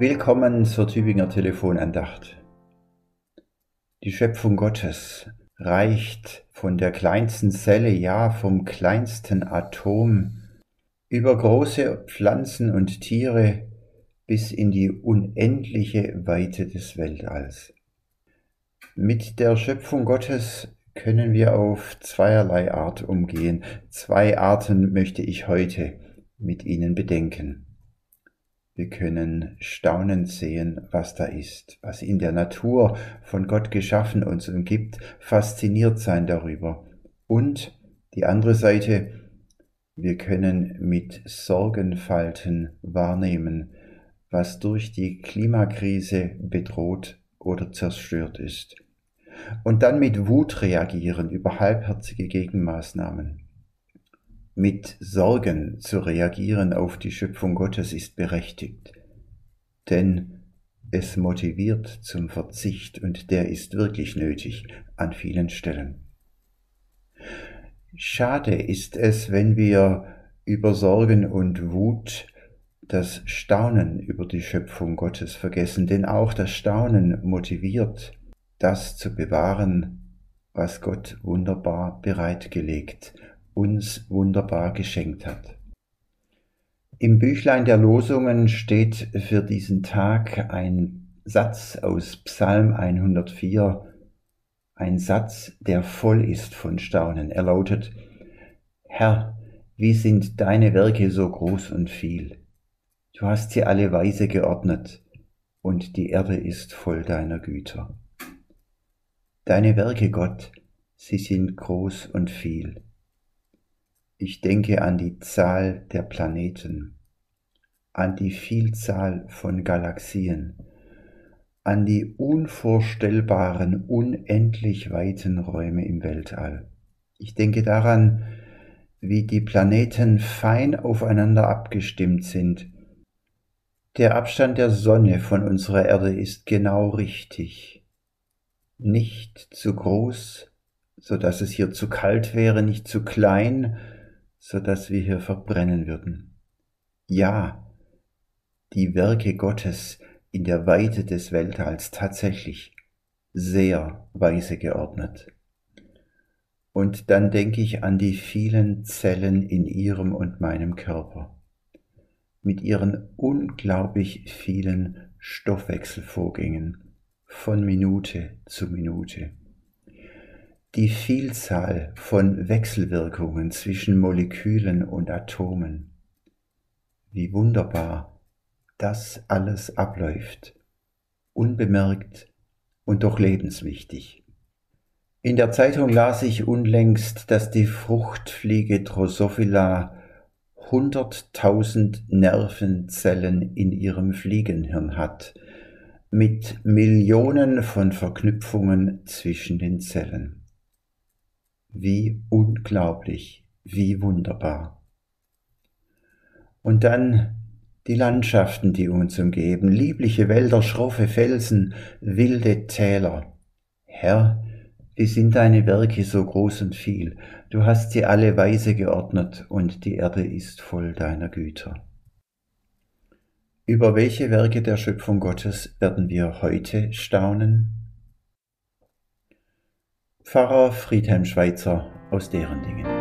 Willkommen zur Tübinger Telefonandacht. Die Schöpfung Gottes reicht von der kleinsten Zelle, ja vom kleinsten Atom, über große Pflanzen und Tiere bis in die unendliche Weite des Weltalls. Mit der Schöpfung Gottes können wir auf zweierlei Art umgehen. Zwei Arten möchte ich heute mit Ihnen bedenken. Wir können staunend sehen, was da ist, was in der Natur von Gott geschaffen uns umgibt, fasziniert sein darüber. Und die andere Seite, wir können mit Sorgenfalten wahrnehmen, was durch die Klimakrise bedroht oder zerstört ist. Und dann mit Wut reagieren über halbherzige Gegenmaßnahmen. Mit Sorgen zu reagieren auf die Schöpfung Gottes ist berechtigt, denn es motiviert zum Verzicht und der ist wirklich nötig an vielen Stellen. Schade ist es, wenn wir über Sorgen und Wut das Staunen über die Schöpfung Gottes vergessen, denn auch das Staunen motiviert, das zu bewahren, was Gott wunderbar bereitgelegt uns wunderbar geschenkt hat. Im Büchlein der Losungen steht für diesen Tag ein Satz aus Psalm 104, ein Satz, der voll ist von Staunen. Er lautet, Herr, wie sind deine Werke so groß und viel? Du hast sie alle weise geordnet, und die Erde ist voll deiner Güter. Deine Werke, Gott, sie sind groß und viel. Ich denke an die Zahl der Planeten, an die Vielzahl von Galaxien, an die unvorstellbaren, unendlich weiten Räume im Weltall. Ich denke daran, wie die Planeten fein aufeinander abgestimmt sind. Der Abstand der Sonne von unserer Erde ist genau richtig. Nicht zu groß, so dass es hier zu kalt wäre, nicht zu klein, so dass wir hier verbrennen würden. Ja, die Werke Gottes in der Weite des Weltalls tatsächlich sehr weise geordnet. Und dann denke ich an die vielen Zellen in ihrem und meinem Körper, mit ihren unglaublich vielen Stoffwechselvorgängen von Minute zu Minute die Vielzahl von Wechselwirkungen zwischen Molekülen und Atomen. Wie wunderbar das alles abläuft, unbemerkt und doch lebenswichtig. In der Zeitung las ich unlängst, dass die Fruchtfliege Drosophila 100.000 Nervenzellen in ihrem Fliegenhirn hat, mit Millionen von Verknüpfungen zwischen den Zellen. Wie unglaublich, wie wunderbar. Und dann die Landschaften, die uns umgeben, liebliche Wälder, schroffe Felsen, wilde Täler. Herr, wie sind deine Werke so groß und viel, du hast sie alle weise geordnet, und die Erde ist voll deiner Güter. Über welche Werke der Schöpfung Gottes werden wir heute staunen? Pfarrer Friedhelm Schweitzer aus deren Dingen.